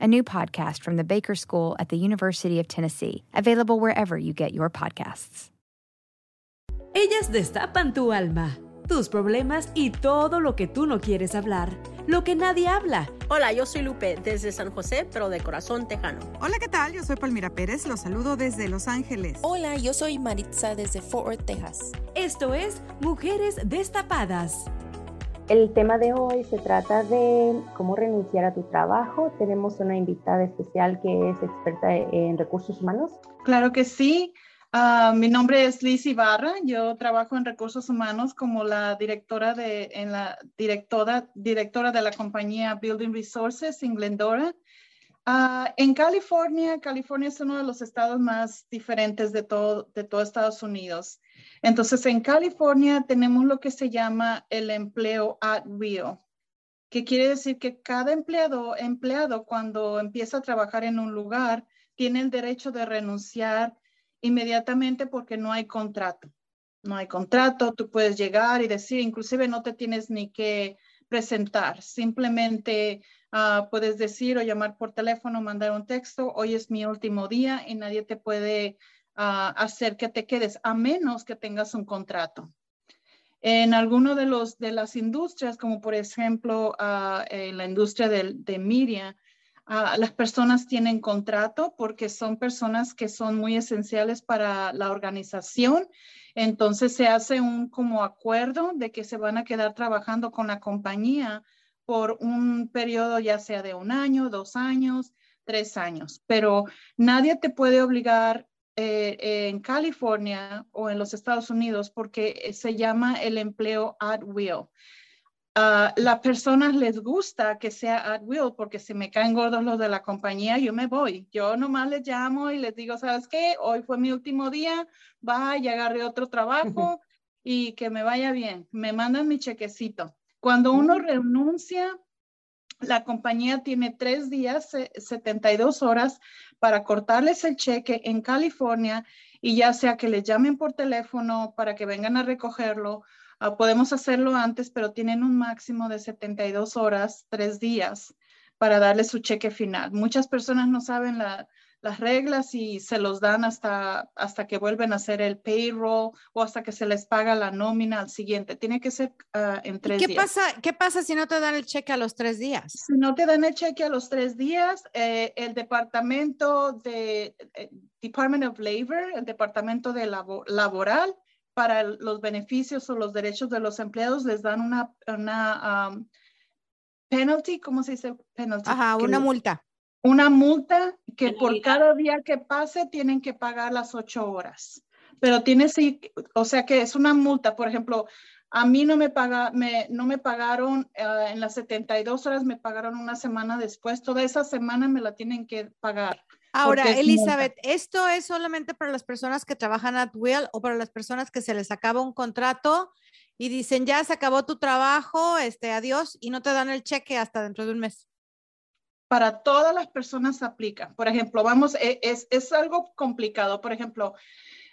a new podcast from the Baker School at the University of Tennessee, available wherever you get your podcasts. Ellas destapan tu alma, tus problemas y todo lo que tú no quieres hablar, lo que nadie habla. Hola, yo soy Lupe desde San José, pero de corazón tejano. Hola, ¿qué tal? Yo soy Palmira Pérez, los saludo desde Los Ángeles. Hola, yo soy Maritza desde Fort Worth, Texas. Esto es Mujeres Destapadas. El tema de hoy se trata de cómo renunciar a tu trabajo. Tenemos una invitada especial que es experta en recursos humanos. Claro que sí. Uh, mi nombre es Liz Ibarra. Yo trabajo en recursos humanos como la directora de, en la directora, directora de la compañía Building Resources en Glendora. Uh, en California, California es uno de los estados más diferentes de todo, de todo Estados Unidos. Entonces, en California tenemos lo que se llama el empleo at will, que quiere decir que cada empleado, empleado cuando empieza a trabajar en un lugar tiene el derecho de renunciar inmediatamente porque no hay contrato. No hay contrato, tú puedes llegar y decir, inclusive no te tienes ni que presentar, simplemente uh, puedes decir o llamar por teléfono, mandar un texto, hoy es mi último día y nadie te puede hacer que te quedes, a menos que tengas un contrato. En alguno de, los, de las industrias, como por ejemplo uh, en la industria de, de media, las personas tienen contrato porque son personas que son muy esenciales para la organización. Entonces se hace un como acuerdo de que se van a quedar trabajando con la compañía por un periodo ya sea de un año, dos años, tres años, pero nadie te puede obligar eh, en California o en los Estados Unidos porque se llama el empleo at will. A las personas les gusta que sea at will porque si me caen gordos los de la compañía, yo me voy. Yo nomás les llamo y les digo, ¿sabes qué? Hoy fue mi último día, vaya, agarre otro trabajo y que me vaya bien. Me mandan mi chequecito. Cuando uno renuncia, la compañía tiene tres días, 72 horas para cortarles el cheque en California y ya sea que les llamen por teléfono para que vengan a recogerlo, uh, podemos hacerlo antes, pero tienen un máximo de 72 horas, tres días para darle su cheque final. Muchas personas no saben la, las reglas y se los dan hasta, hasta que vuelven a hacer el payroll o hasta que se les paga la nómina al siguiente. Tiene que ser uh, en tres ¿Qué días. Pasa, ¿Qué pasa si no te dan el cheque a los tres días? Si no te dan el cheque a los tres días, eh, el departamento de eh, Department of Labor, el departamento de labo, laboral, para los beneficios o los derechos de los empleados les dan una, una um, penalty, ¿cómo se dice penalty? Ajá, una multa una multa que por cada día que pase tienen que pagar las ocho horas. Pero tiene sí, o sea que es una multa, por ejemplo, a mí no me, paga, me, no me pagaron uh, en las 72 horas, me pagaron una semana después. Toda esa semana me la tienen que pagar. Ahora, Elizabeth, ¿esto es solamente para las personas que trabajan at will o para las personas que se les acaba un contrato y dicen, ya se acabó tu trabajo, este, adiós, y no te dan el cheque hasta dentro de un mes? para todas las personas aplica. Por ejemplo, vamos, e, es, es algo complicado. Por ejemplo,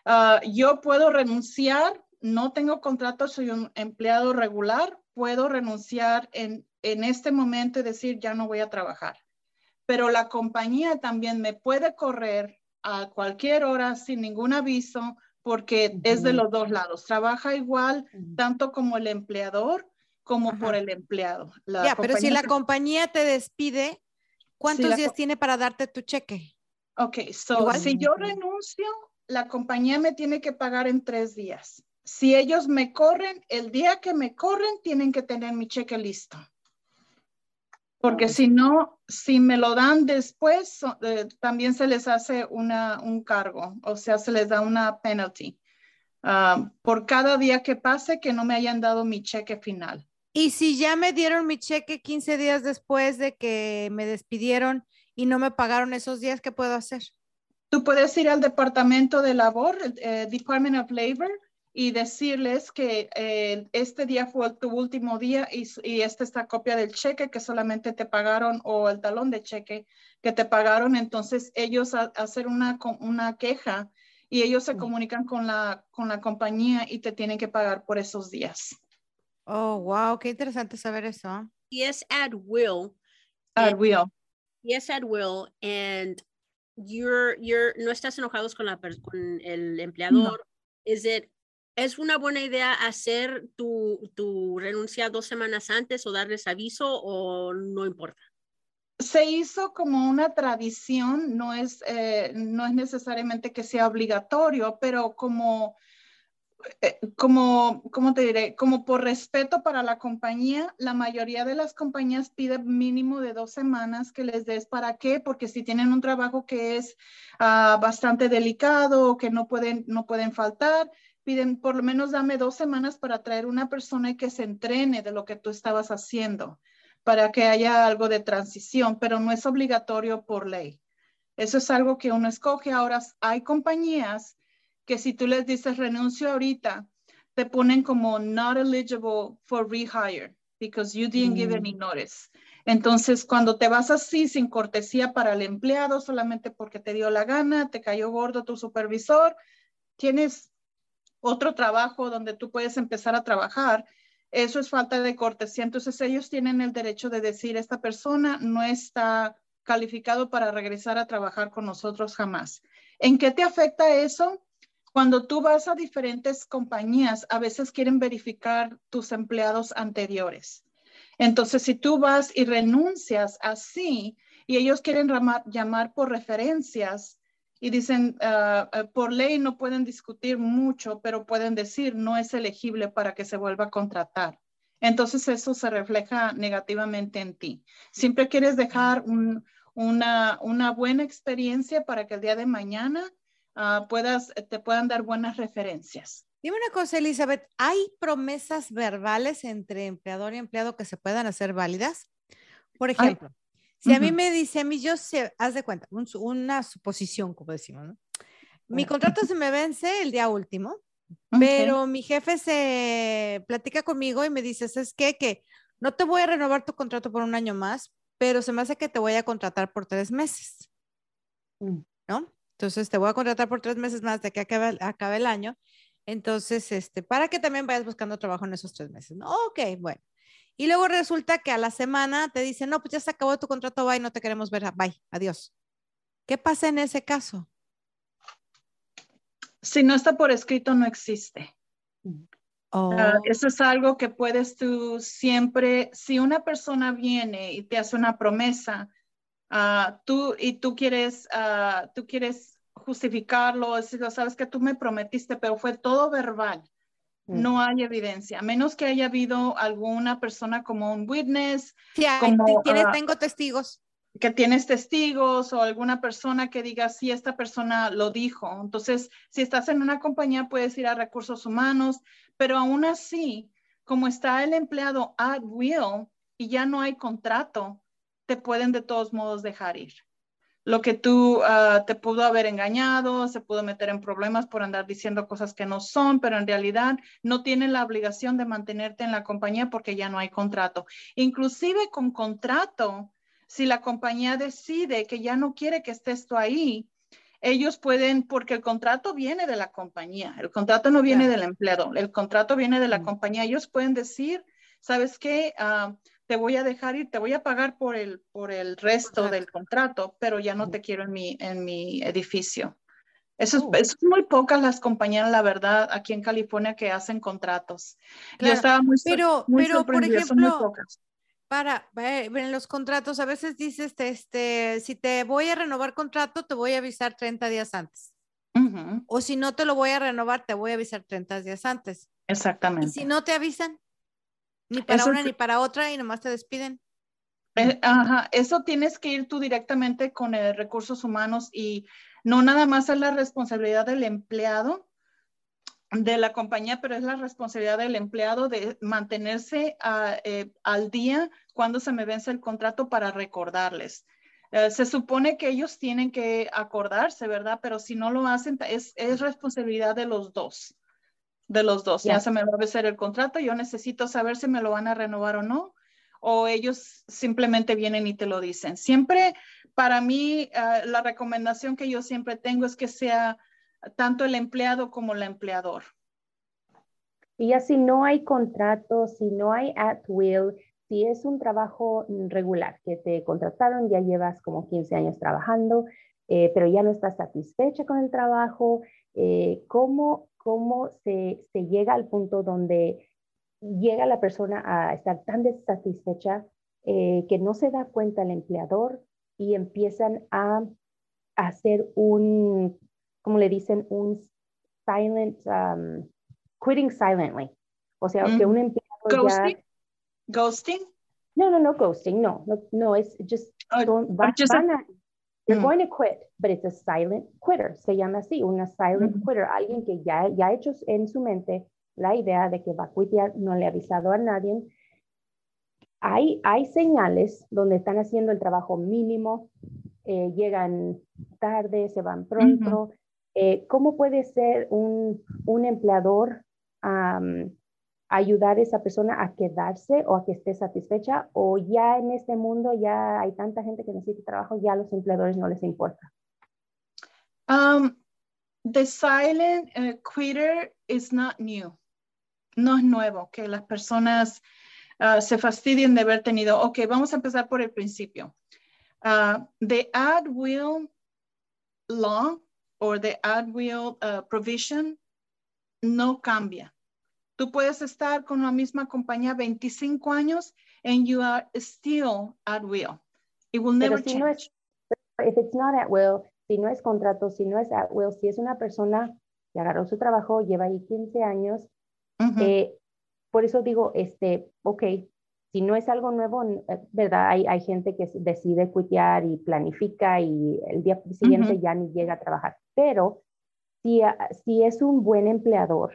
uh, yo puedo renunciar, no tengo contrato, soy un empleado regular, puedo renunciar en, en este momento y decir, ya no voy a trabajar. Pero la compañía también me puede correr a cualquier hora sin ningún aviso porque uh -huh. es de los dos lados. Trabaja igual uh -huh. tanto como el empleador como Ajá. por el empleado. La ya, pero si la compañía te despide, ¿Cuántos días tiene para darte tu cheque? Ok, so si yo renuncio, la compañía me tiene que pagar en tres días. Si ellos me corren, el día que me corren, tienen que tener mi cheque listo. Porque si no, si me lo dan después, eh, también se les hace una, un cargo, o sea, se les da una penalty ah, por cada día que pase que no me hayan dado mi cheque final. Y si ya me dieron mi cheque 15 días después de que me despidieron y no me pagaron esos días, ¿qué puedo hacer? Tú puedes ir al Departamento de Labor, eh, Department of Labor, y decirles que eh, este día fue tu último día y, y, esta es la copia del cheque que solamente te pagaron o el talón de cheque que te pagaron. Entonces ellos hacen una, una queja y ellos se comunican con la, con la compañía y te tienen que pagar por esos días. Oh, wow, qué interesante saber eso. Yes, at will. At will. Yes, at will. And you're, you're, no estás enojados con, la, con el empleador. Is it ¿Es una buena idea hacer tu, tu, renuncia dos semanas antes o darles aviso o no importa? Se hizo como una tradición, no es, eh, no es necesariamente que sea obligatorio, pero como, eh, como, ¿cómo te diré? Como por respeto para la compañía, la mayoría de las compañías piden mínimo de dos semanas que les des. ¿Para qué? Porque si tienen un trabajo que es ah, bastante delicado o que no pueden, no pueden faltar, piden por lo menos dame dos semanas para traer una persona y que se entrene de lo que tú estabas haciendo para que haya algo de transición, pero no es obligatorio por ley. Eso es algo que uno escoge. Ahora, hay compañías que si tú les dices renuncio ahorita, te ponen como not eligible for rehire because you didn't give any mm. notice. Entonces, cuando te vas así sin cortesía para el empleado, solamente porque te dio la gana, te cayó gordo tu supervisor, tienes otro trabajo donde tú puedes empezar a trabajar, eso es falta de cortesía. Entonces ellos tienen el derecho de decir, esta persona no está calificado para regresar a trabajar con nosotros jamás. ¿En qué te afecta eso? Cuando tú vas a diferentes compañías, a veces quieren verificar tus empleados anteriores. Entonces, si tú vas y renuncias así y ellos quieren llamar por referencias, y dicen, ah, ah, por ley no pueden discutir mucho, pero pueden decir no es elegible para que se vuelva a contratar. Entonces eso se refleja negativamente en ti. Siempre quieres dejar una, una, buena experiencia para que el día de mañana uh, puedas, te puedan dar buenas referencias. Dime una cosa, Elizabeth, ¿hay promesas verbales entre empleador y empleado que se puedan hacer válidas? Por ejemplo, si a mí me dice, a mí yo sé, haz de cuenta, una suposición, como decimos, ¿no? Mi contrato se me vence el día último, pero mi jefe se platica conmigo y me dice, es que que no te voy a renovar tu contrato por un año más, pero se me hace que te voy a contratar por tres meses, mm. ¿no? Entonces te voy a contratar por tres meses más de que acabe, acabe el año. Entonces, este, para que también vayas buscando trabajo en esos tres meses, ¿no? Ok, bueno. Y luego resulta que a la semana te dicen, no, pues ya se acabó tu contrato, bye, no te queremos ver, bye, adiós. ¿Qué pasa en ese caso? Si no está por escrito, no existe. Oh. Eso es algo que puedes tú siempre, si una persona viene y te hace una promesa, uh, tú y tú quieres, uh, tú quieres justificarlo, sabes que tú me prometiste, pero fue todo verbal. Mm. No hay evidencia, a menos que haya habido alguna persona como un witness. Sí, como, tienes, ah, tengo testigos. Que tienes testigos o alguna persona que diga, sí, esta persona lo dijo. Entonces, si estás en una compañía, puedes ir a recursos humanos, pero aún así, como está el empleado at will y ya no hay contrato, te pueden de todos modos dejar ir lo que tú ah, te pudo haber engañado, se pudo meter en problemas por andar diciendo cosas que no son, pero en realidad no tiene la obligación de mantenerte en la compañía porque ya no hay contrato. Inclusive con contrato, si la compañía decide que ya no quiere que estés tú ahí, ellos pueden, porque el contrato viene de la compañía, el contrato no viene del empleado, el contrato viene de la compañía. Ellos pueden decir, ¿sabes qué? Uh, te voy a dejar ir, te voy a pagar por el, por el resto del contrato, pero ya no te quiero en mi, en mi edificio. Eso, es, oh. muy pocas las compañías, la verdad, aquí en California que hacen contratos. Yo estaba muy, pero, pero por ejemplo, para, en los contratos a veces dices, este, si te voy a renovar contrato, te voy a avisar 30 días antes. O si no te lo voy a renovar, te voy a avisar 30 días antes. Exactamente. Y si no te avisan, ni para una ni para otra, y nomás te despiden. Eh, ajá, eso tienes que ir tú directamente con el recursos humanos y no nada más es la responsabilidad del empleado de la compañía, pero es la responsabilidad del empleado de mantenerse eh, al día cuando se me vence el contrato para recordarles. Eh, se supone que ellos tienen que acordarse, ¿verdad? Pero si no lo hacen, es, es responsabilidad de los dos, de los dos. Ya se me va a vencer el contrato, yo necesito saber si me lo van a renovar o no, o ellos simplemente vienen y te lo dicen. Siempre, para mí, eh, la recomendación que yo siempre tengo es que sea tanto el empleado como el empleador. Y ya si no hay contrato, si no hay at will, si es un trabajo regular, que te contrataron, ya llevas como 15 años trabajando, eh, pero ya no estás satisfecha con el trabajo, eh, ¿cómo, cómo se, se, llega al punto donde llega la persona a estar tan desatisfecha eh, que no se da cuenta el empleador y empiezan a, hacer un, como le dicen, un silent, um, quitting silently. O sea, que un empleado ya Ghosting? No, no, no ghosting. No, no, no it's just, uh, don't, van, just van a, they're mm. going to quit, but it's a silent quitter. Se llama así, una silent mm -hmm. quitter. Alguien que ya, ya ha hecho en su mente la idea de que va a quitear, no le ha avisado a nadie. Hay, hay señales donde están haciendo el trabajo mínimo, eh, llegan tarde, se van pronto. Mm -hmm. eh, ¿Cómo puede ser un, un empleador um, ayudar a esa persona a quedarse o a que esté satisfecha o ya en este mundo ya hay tanta gente que necesita trabajo, ya los empleadores no les importa? Um, the silent uh, quitter is not new. No es nuevo que las personas uh, se fastidien de haber tenido. Ok, vamos a empezar por el principio. Uh, the ad will law or the ad will uh, provision no cambia. Tú puedes estar con la misma compañía 25 años and you are still at will. It will never si change. No es, if it's not at will, si no es contrato, si no es at will, si es una persona que agarró su trabajo, lleva ahí 15 años, uh -huh. eh, por eso digo, este, ok, si no es algo nuevo, eh, ¿verdad? Hay, hay gente que decide cuitear y planifica y el día siguiente uh -huh. ya ni llega a trabajar. Pero si, si es un buen empleador,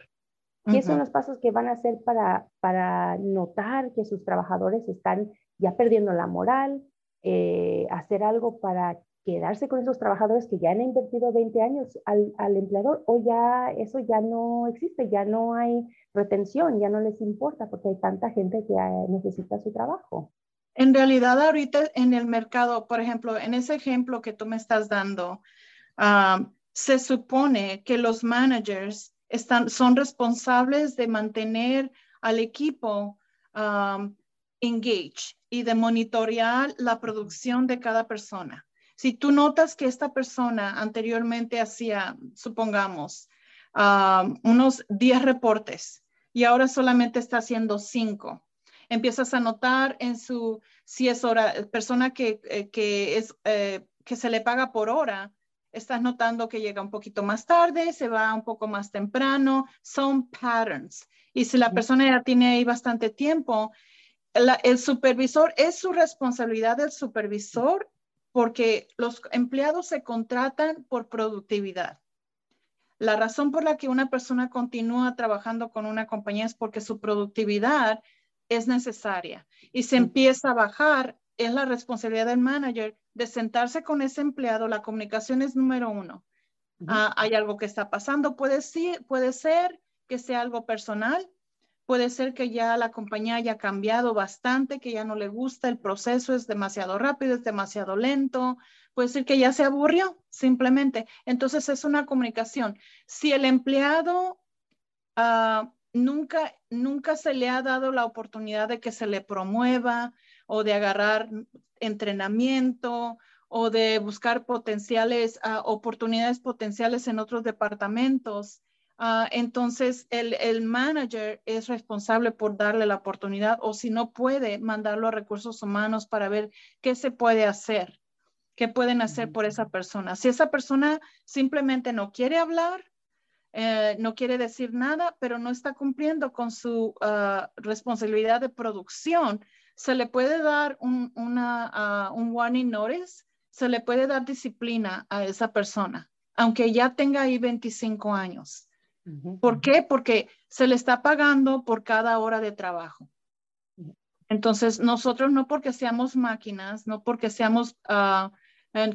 ¿Qué son los pasos que van a hacer para, para notar que sus trabajadores están ya perdiendo la moral? Eh, hacer algo para quedarse con esos trabajadores que ya han invertido 20 años al, al, empleador o ya eso ya no existe, ya no hay retención, ya no les importa porque hay tanta gente que necesita su trabajo. En realidad ahorita en el mercado, por ejemplo, en ese ejemplo que tú me estás dando, um, se supone que los managers son responsables de mantener al equipo um, engaged y de monitorear la producción de cada persona. Si tú notas que esta persona anteriormente hacía, supongamos, um, unos 10 reportes y ahora solamente está haciendo 5, empiezas a notar en su, si es hora, persona que, eh, eh, que se le paga por hora, estás notando que llega un poquito más tarde, se va un poco más temprano, son patterns. Y si la persona ya tiene ahí bastante tiempo, la, el supervisor es su responsabilidad del supervisor porque los empleados se contratan por productividad. La razón por la que una persona continúa trabajando con una compañía es porque su productividad es necesaria y se empieza a bajar, es la responsabilidad del manager de sentarse con ese empleado, la comunicación es número uno. Uh -huh. uh, hay algo que está pasando, puede, ser, puede ser que sea algo personal, puede ser que ya la compañía haya cambiado bastante, que ya no le gusta, el proceso es demasiado rápido, es demasiado lento, puede ser que ya se aburrió simplemente. Entonces es una comunicación. Si el empleado uh, nunca, nunca se le ha dado la oportunidad de que se le promueva o de agarrar entrenamiento o de buscar potenciales, uh, oportunidades potenciales en otros departamentos, Ah, entonces, el, el, manager es responsable por darle la oportunidad o si no puede, mandarlo a recursos humanos para ver qué se puede hacer, qué pueden hacer por esa persona. Si esa persona simplemente no quiere hablar, eh, no quiere decir nada, pero no está cumpliendo con su ah, responsabilidad de producción, se le puede dar un, una, ah, un warning notice, se le puede dar disciplina a esa persona, aunque ya tenga ahí 25 años. ¿Por qué? Porque se le está pagando por cada hora de trabajo. Entonces, nosotros no porque seamos máquinas, no porque seamos, uh,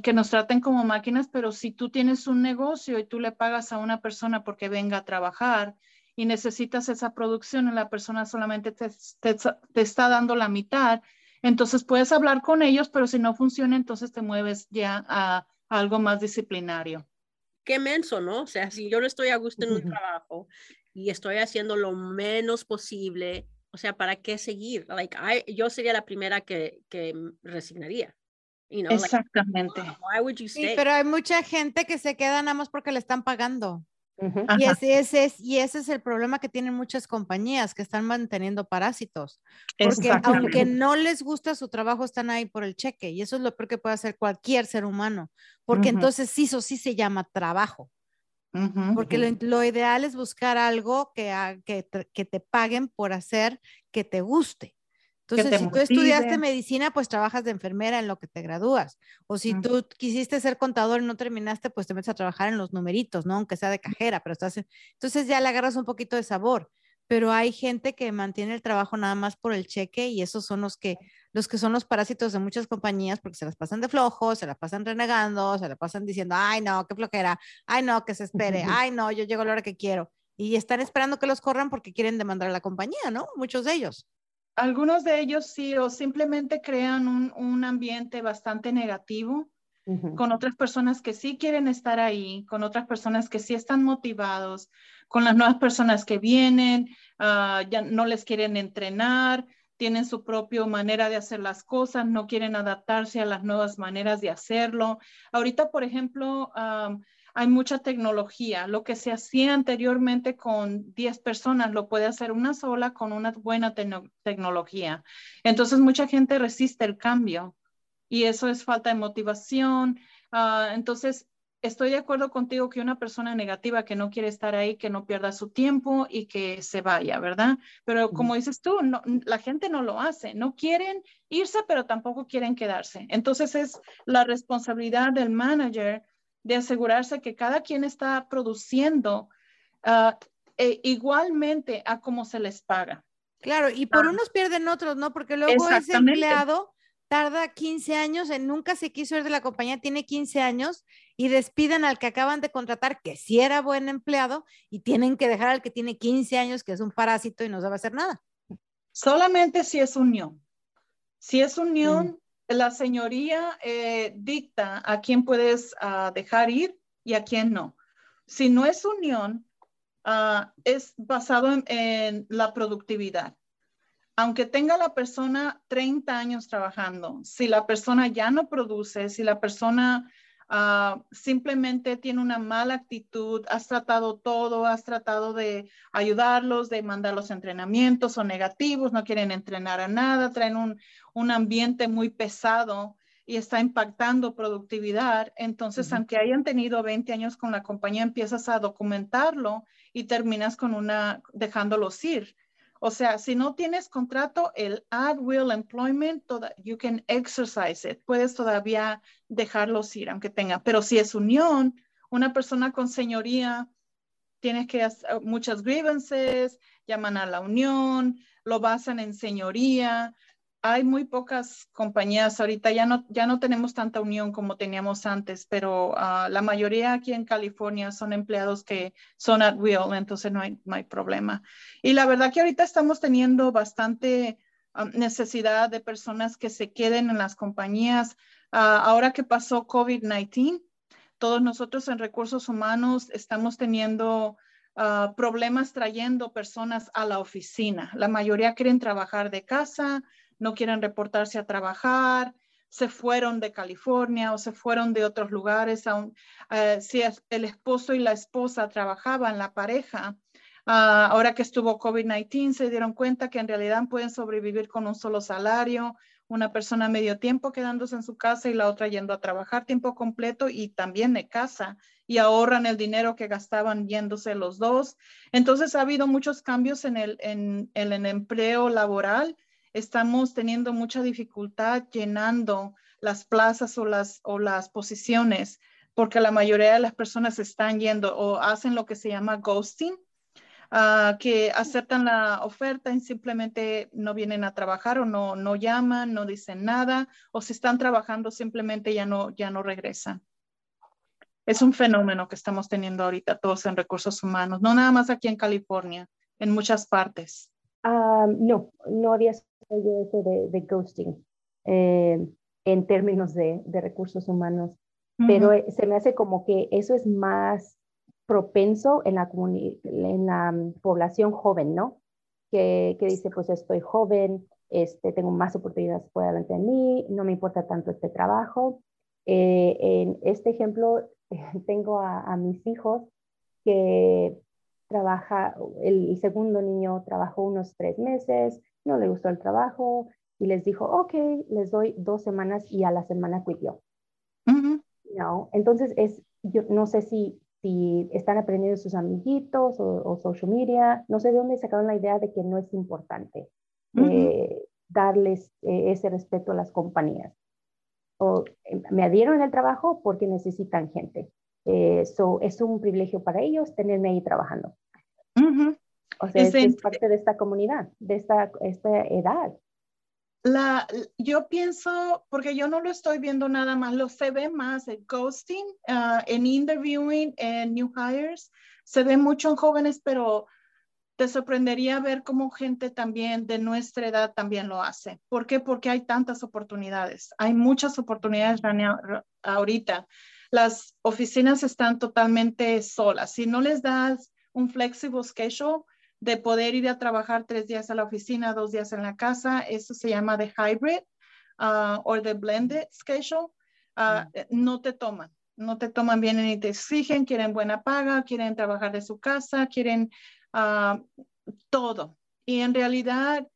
que nos traten como máquinas, pero si tú tienes un negocio y tú le pagas a una persona porque venga a trabajar y necesitas esa producción y la persona solamente te, te está dando la mitad, entonces puedes hablar con ellos, pero si no funciona, entonces te mueves ya a algo más disciplinario qué menso, ¿no? O sea, si yo no estoy a gusto en un trabajo y estoy haciendo lo menos posible, o sea, ¿para qué seguir? Like, yo sería la primera que, que resignaría. Exactamente. why would you stay? Sí, pero hay mucha gente que se queda nada más porque le están pagando. Y ese, ese, es, y ese es el problema que tienen muchas compañías que están manteniendo parásitos. Porque aunque no les gusta su trabajo, están ahí por el cheque. Y eso es lo peor que puede hacer cualquier ser humano. Porque entonces sí, eso sí se llama trabajo. porque lo, ideal es buscar algo que, que, que te paguen por hacer que te guste. Entonces, si tú estudiaste medicina, pues trabajas de enfermera en lo que te gradúas. O si tú quisiste ser contador y no terminaste, pues te metes a trabajar en los numeritos, ¿no? Aunque sea de cajera, pero estás... Entonces ya le agarras un poquito de sabor. Pero hay gente que mantiene el trabajo nada más por el cheque y esos son los que, los que son los parásitos de muchas compañías porque se las pasan de flojos, se las pasan renegando, se las pasan diciendo, ay no, qué flojera, ay no, que se espere, ay no, yo llego a la hora que quiero. Y están esperando que los corran porque quieren demandar a la compañía, ¿no? Muchos de ellos. Algunos de ellos sí, o simplemente crean un, ambiente bastante negativo con otras personas que sí quieren estar ahí, con otras personas que sí están motivados, con las nuevas personas que vienen, ah, ya no les quieren entrenar, tienen su propia manera de hacer las cosas, no quieren adaptarse a las nuevas maneras de hacerlo. Ahorita, por ejemplo, hay mucha tecnología. Lo que se hacía anteriormente con 10 personas lo puede hacer una sola con una buena tecnología. Entonces, mucha gente resiste el cambio y eso es falta de motivación. Ah, entonces, estoy de acuerdo contigo que una persona negativa que no quiere estar ahí, que no pierda su tiempo y que se vaya, ¿verdad? Pero como dices tú, la gente no lo hace, no quieren irse, pero tampoco quieren quedarse. Entonces es la responsabilidad del manager de asegurarse que cada quien está produciendo ah, e igualmente a cómo se les paga. Claro, y por ah. unos pierden otros, ¿no? Porque luego ese empleado tarda 15 años, en nunca se quiso ir de la compañía, tiene 15 años y despiden al que acaban de contratar, que sí era buen empleado, y tienen que dejar al que tiene 15 años, que es un parásito y no sabe hacer nada. Solamente si es unión. Si es unión, la señoría eh, dicta a quién puedes ah, dejar ir y a quién no. Si no es unión, ah, es basado en, la productividad. Aunque tenga la persona 30 años trabajando, si la persona ya no produce, si la persona Ah, simplemente tiene una mala actitud, has tratado todo, has tratado de ayudarlos, de mandar los entrenamientos, o negativos, no quieren entrenar a nada, traen un, un ambiente muy pesado y está impactando productividad. Entonces, aunque hayan tenido 20 años con la compañía, empiezas a documentarlo y terminas con una, dejándolos ir. O sea, si no tienes contrato, el at will employment, you can exercise it. Puedes todavía dejarlos ir, aunque tenga. Pero si es unión, una persona con señoría, tienes que hacer muchas grievances, llaman a la unión, lo basan en señoría hay muy pocas compañías ahorita, ya no, ya no tenemos tanta unión como teníamos antes, pero ah, la mayoría aquí en California son empleados que son at will, entonces no hay, no hay problema. Y la verdad que ahorita estamos teniendo bastante ah, necesidad de personas que se queden en las compañías. Ah, ahora que pasó COVID-19, todos nosotros en recursos humanos estamos teniendo problemas trayendo personas a la oficina. La mayoría quieren trabajar de casa, no quieren reportarse a trabajar, se fueron de California o se fueron de otros lugares, aun, eh, si el esposo y la esposa trabajaban, la pareja, ah, ahora que estuvo COVID-19, se dieron cuenta que en realidad pueden sobrevivir con un solo salario, una persona medio tiempo quedándose en su casa y la otra yendo a trabajar tiempo completo y también de casa y ahorran el dinero que gastaban yéndose los dos. Entonces ha habido muchos cambios en el, en el empleo laboral estamos teniendo mucha dificultad llenando las plazas o las, o las posiciones porque la mayoría de las personas están yendo o hacen lo que se llama ghosting, ah, que aceptan la oferta y simplemente no vienen a trabajar o no, no llaman, no dicen nada, o si están trabajando simplemente ya no, ya no regresan. Es un fenómeno que estamos teniendo ahorita todos en recursos humanos, no nada más aquí en California, en muchas partes. Ah, no, no había yo eso de, ghosting eh, en términos de, recursos humanos, pero eh, se me hace como que eso es más propenso en la, en la mm, población joven, ¿no? Que, que, dice, pues estoy joven, este, tengo más oportunidades por delante de mí, no me importa tanto este trabajo. Eh, en este ejemplo, tengo a, a, mis hijos que trabaja, el segundo niño trabajó unos tres meses, no le gustó el trabajo y les dijo, ok, les doy dos semanas y a la semana yo. no, entonces es, yo no sé si, si están aprendiendo sus amiguitos o, social media, no sé de dónde sacaron la idea de que no es importante eh, darles eh, ese respeto a las compañías. O eh, me adhieron el trabajo porque necesitan gente. eso es un privilegio para ellos tenerme ahí trabajando. O sea, es, parte de esta comunidad, de esta, esta edad. La, yo pienso, porque yo no lo estoy viendo nada más, lo se ve más en ghosting, uh, en interviewing, en new hires, se ve mucho en jóvenes, pero te sorprendería ver cómo gente también de nuestra edad también lo hace. ¿Por qué? Porque hay tantas oportunidades, hay muchas oportunidades ahorita. Las oficinas están totalmente solas. Si no les das un flexible schedule, de poder ir a trabajar tres días a la oficina, dos días en la casa. Eso se llama de hybrid uh, o de blended schedule. Uh, no te toman, no te toman bien y te exigen, quieren buena paga, quieren trabajar de su casa, quieren uh, todo. Y en realidad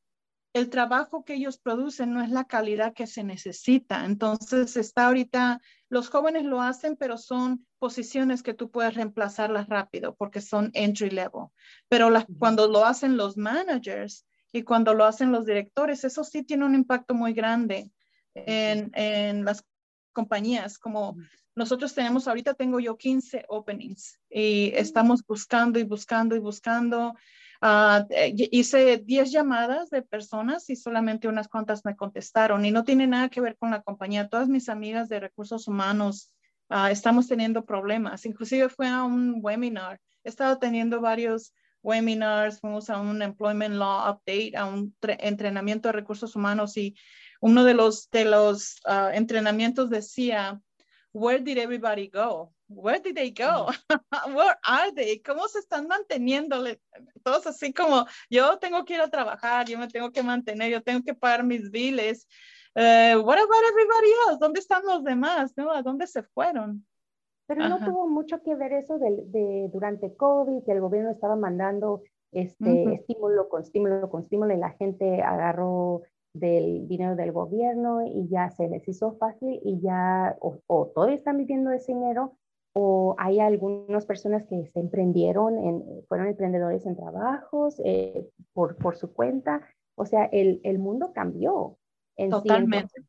el trabajo que ellos producen no es la calidad que se necesita. Entonces está ahorita, los jóvenes lo hacen, pero son posiciones que tú puedes reemplazarlas rápido porque son entry level. Pero cuando lo hacen los managers y cuando lo hacen los directores, eso sí tiene un impacto muy grande en, en las compañías. Como nosotros tenemos, ahorita tengo yo 15 openings y estamos buscando y buscando y buscando Uh, hice 10 llamadas de personas y solamente unas cuantas me contestaron y no tiene nada que ver con la compañía. Todas mis amigas de recursos humanos uh, estamos teniendo problemas. Inclusive fue a un webinar. He estado teniendo varios webinars, fuimos a un Employment Law Update, a un entrenamiento de recursos humanos y uno de los, de los uh, entrenamientos decía, Where did everybody go? where did they go? Where are they? ¿Cómo se están manteniendo? Todos así como, yo tengo que ir a trabajar, yo me tengo que mantener, yo tengo que pagar mis biles. Uh, what about everybody else? ¿Dónde están los demás? ¿No? ¿A dónde se fueron? Pero no tuvo mucho que ver eso de, de, durante COVID, que el gobierno estaba mandando este estímulo con estímulo con estímulo y la gente agarró del dinero del gobierno y ya se les hizo fácil y ya o, o todavía están viviendo ese dinero o hay algunas personas que se emprendieron, en, fueron emprendedores en trabajos eh, por, por su cuenta. O sea, el, el mundo cambió. En Totalmente.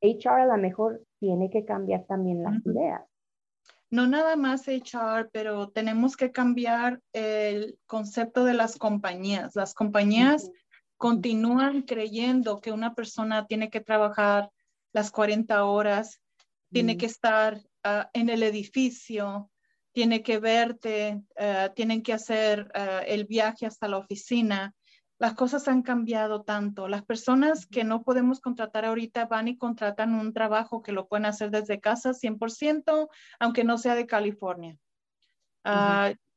HR a lo mejor tiene que cambiar también las ideas. No nada más HR, pero tenemos que cambiar el concepto de las compañías. Las compañías continúan creyendo que una persona tiene que trabajar las 40 horas, tiene que estar Ah, en el edificio, tiene que verte, uh, tienen que hacer ah, el viaje hasta la oficina. Las cosas han cambiado tanto. Las personas que no podemos contratar ahorita van y contratan un trabajo que lo pueden hacer desde casa 100%, aunque no sea de California.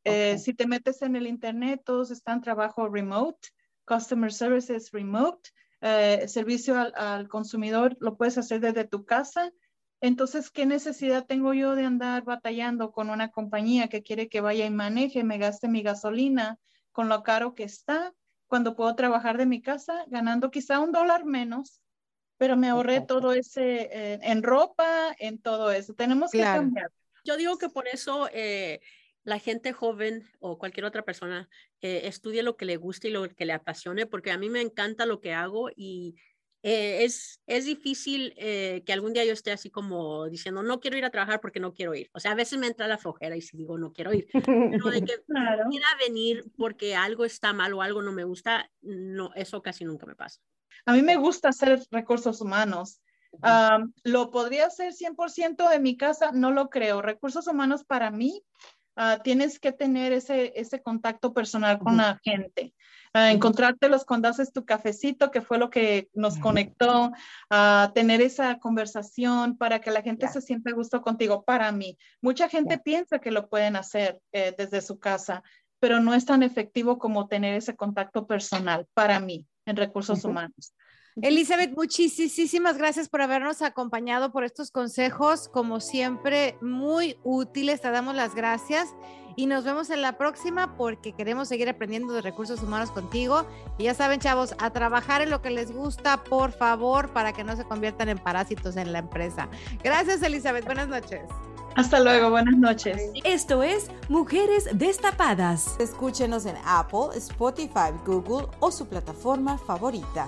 Eh, si te metes en el internet, todos están trabajo remote, customer services remote, eh, servicio al, al, consumidor, lo puedes hacer desde tu casa. Entonces, ¿qué necesidad tengo yo de andar batallando con una compañía que quiere que vaya y maneje, me gaste mi gasolina con lo caro que está, cuando puedo trabajar de mi casa ganando quizá un dólar menos, pero me ahorré todo ese eh, en ropa, en todo eso. Tenemos que cambiar. Yo digo que por eso eh, la gente joven o cualquier otra persona eh, estudie lo que le guste y lo que le apasione, porque a mí me encanta lo que hago y eh, es, es difícil eh, que algún día yo esté así como diciendo, no quiero ir a trabajar porque no quiero ir. O sea, a veces me entra la flojera y si digo, no quiero ir. Pero de que quiera venir porque algo está mal o algo no me gusta, no, eso casi nunca me pasa. A mí me gusta hacer recursos humanos. ¿Lo podría hacer 100% de mi casa? No lo creo. Recursos humanos para mí Uh, tienes que tener ese, ese contacto personal con la gente. Uh, encontrártelos cuando haces tu cafecito, que fue lo que nos conectó, a tener esa conversación para que la gente se sienta a gusto contigo. Para mí, mucha gente piensa que lo pueden hacer eh, desde su casa, pero no es tan efectivo como tener ese contacto personal para mí en recursos humanos. Elizabeth, muchísimas gracias por habernos acompañado por estos consejos, como siempre, muy útiles. Te damos las gracias y nos vemos en la próxima porque queremos seguir aprendiendo de recursos humanos contigo. Y ya saben, chavos, a trabajar en lo que les gusta, por favor, para que no se conviertan en parásitos en la empresa. Gracias, Elizabeth. Buenas noches. Hasta luego, buenas noches. Esto es Mujeres Destapadas. Escúchenos en Apple, Spotify, Google o su plataforma favorita.